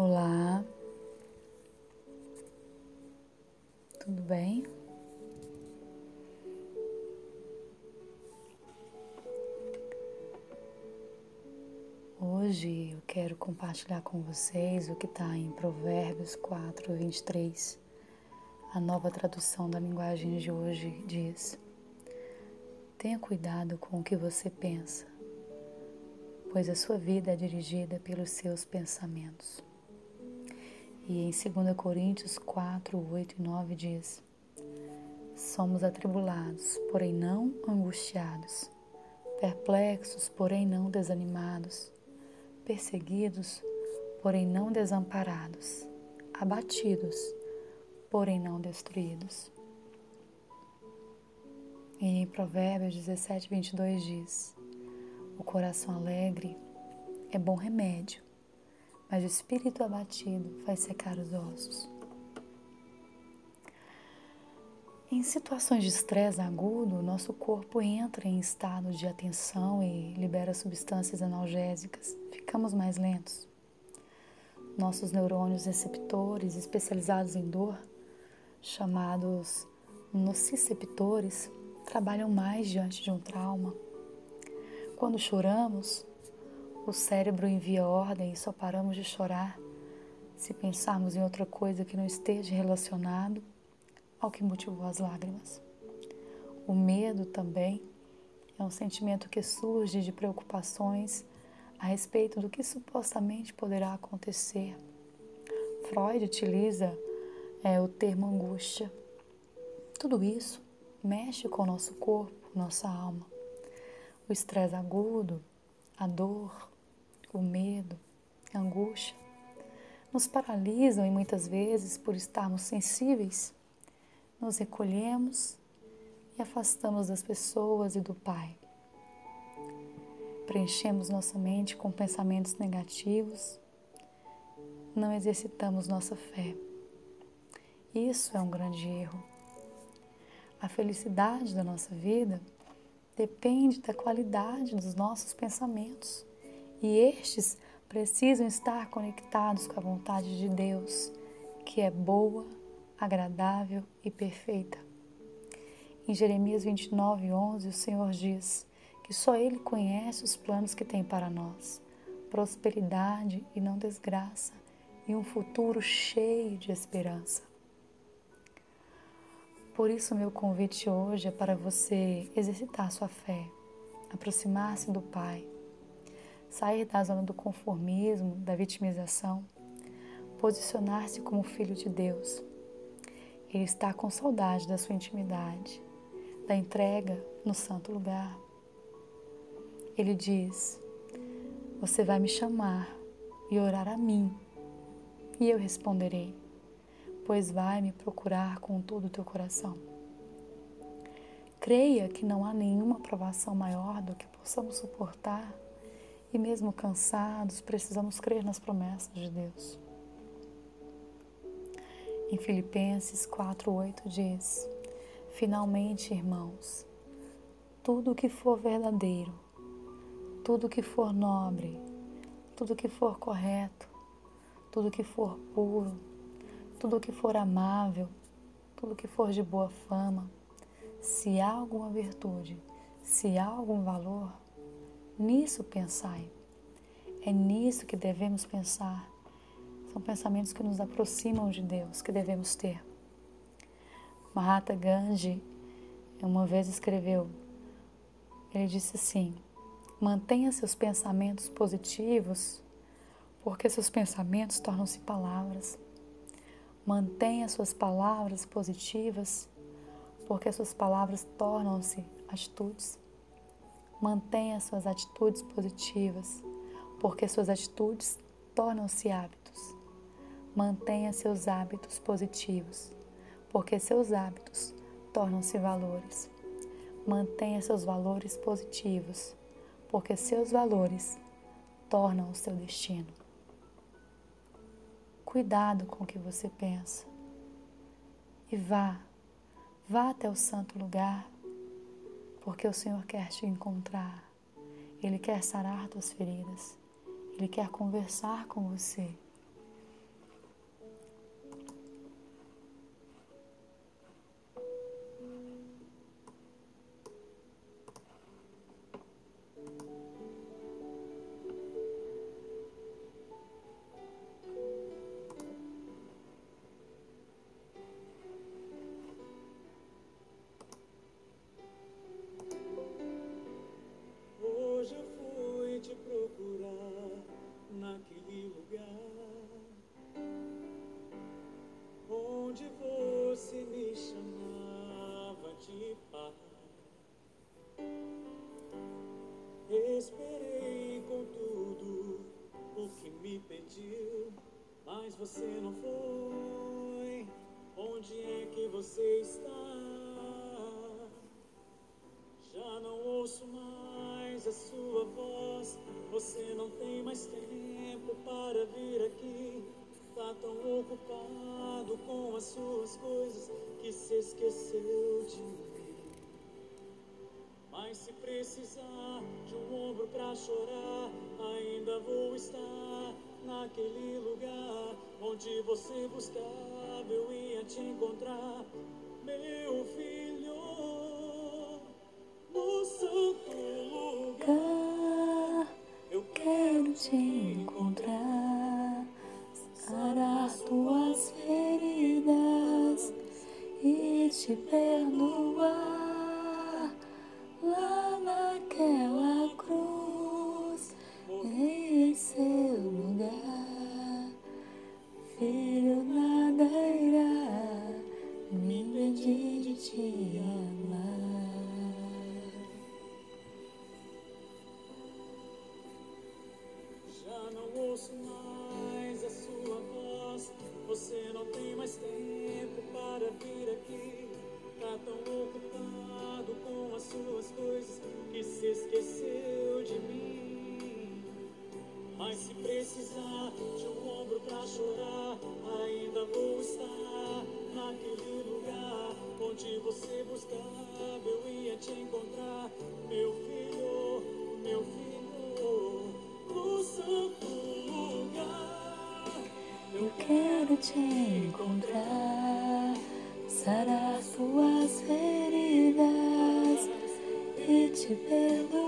Olá, tudo bem? Hoje eu quero compartilhar com vocês o que está em Provérbios 4, 23. A nova tradução da linguagem de hoje diz: Tenha cuidado com o que você pensa, pois a sua vida é dirigida pelos seus pensamentos. E em 2 Coríntios 4, 8 e 9 diz: Somos atribulados, porém não angustiados, perplexos, porém não desanimados perseguidos, porém não desamparados, abatidos, porém não destruídos. E em Provérbios 17, 22 diz: O coração alegre é bom remédio, mas o espírito abatido faz secar os ossos. Em situações de estresse agudo, nosso corpo entra em estado de atenção e libera substâncias analgésicas. Ficamos mais lentos. Nossos neurônios receptores especializados em dor, chamados nociceptores, trabalham mais diante de um trauma. Quando choramos, o cérebro envia ordem e só paramos de chorar se pensarmos em outra coisa que não esteja relacionado ao que motivou as lágrimas. O medo também é um sentimento que surge de preocupações a respeito do que supostamente poderá acontecer. Freud utiliza é, o termo angústia. Tudo isso mexe com o nosso corpo, nossa alma. O estresse agudo, a dor, o medo, a angústia nos paralisam e muitas vezes por estarmos sensíveis nos recolhemos e afastamos das pessoas e do Pai. Preenchemos nossa mente com pensamentos negativos, não exercitamos nossa fé. Isso é um grande erro. A felicidade da nossa vida depende da qualidade dos nossos pensamentos e estes precisam estar conectados com a vontade de Deus, que é boa, agradável e perfeita. Em Jeremias 29, 11, o Senhor diz que só Ele conhece os planos que tem para nós, prosperidade e não desgraça, e um futuro cheio de esperança. Por isso, meu convite hoje é para você exercitar sua fé, aproximar-se do Pai, sair da zona do conformismo, da vitimização, posicionar-se como filho de Deus ele está com saudade da sua intimidade, da entrega no santo lugar. Ele diz: Você vai me chamar e orar a mim, e eu responderei, pois vai me procurar com todo o teu coração. Creia que não há nenhuma provação maior do que possamos suportar, e mesmo cansados, precisamos crer nas promessas de Deus. Em Filipenses 4:8 diz: Finalmente, irmãos, tudo que for verdadeiro, tudo que for nobre, tudo que for correto, tudo que for puro, tudo que for amável, tudo que for de boa fama, se há alguma virtude, se há algum valor, nisso pensai. É nisso que devemos pensar são pensamentos que nos aproximam de Deus, que devemos ter. Mahatma Gandhi uma vez escreveu, ele disse assim: mantenha seus pensamentos positivos, porque seus pensamentos tornam-se palavras. Mantenha suas palavras positivas, porque suas palavras tornam-se atitudes. Mantenha suas atitudes positivas, porque suas atitudes tornam-se hábitos. Mantenha seus hábitos positivos, porque seus hábitos tornam-se valores. Mantenha seus valores positivos, porque seus valores tornam o seu destino. Cuidado com o que você pensa e vá, vá até o santo lugar, porque o Senhor quer te encontrar. Ele quer sarar tuas feridas. Ele quer conversar com você. você está. Já não ouço mais a sua voz. Você não tem mais tempo para vir aqui. Tá tão ocupado com as suas coisas que se esqueceu de mim. Mas se precisar de um ombro para chorar, ainda vou estar naquele lugar onde você buscava eu ir te encontrar, meu filho. te encontrar, sarar suas feridas e te perdoar.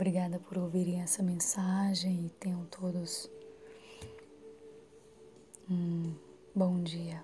Obrigada por ouvirem essa mensagem e tenham todos um bom dia.